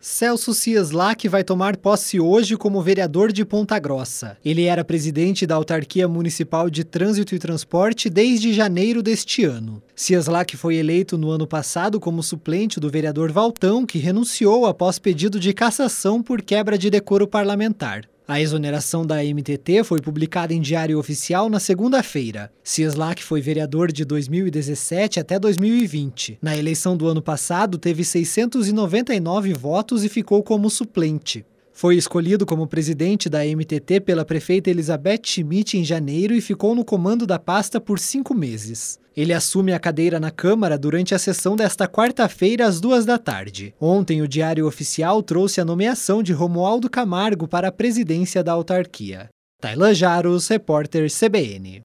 Celso Cieslak vai tomar posse hoje como vereador de Ponta Grossa. Ele era presidente da Autarquia Municipal de Trânsito e Transporte desde janeiro deste ano. Cieslak foi eleito no ano passado como suplente do vereador Valtão, que renunciou após pedido de cassação por quebra de decoro parlamentar. A exoneração da MTT foi publicada em Diário Oficial na segunda-feira. Cieslak foi vereador de 2017 até 2020. Na eleição do ano passado, teve 699 votos e ficou como suplente. Foi escolhido como presidente da MTT pela prefeita Elizabeth Schmidt em janeiro e ficou no comando da pasta por cinco meses. Ele assume a cadeira na Câmara durante a sessão desta quarta-feira, às duas da tarde. Ontem, o Diário Oficial trouxe a nomeação de Romualdo Camargo para a presidência da autarquia. Tailan Jaros, repórter CBN.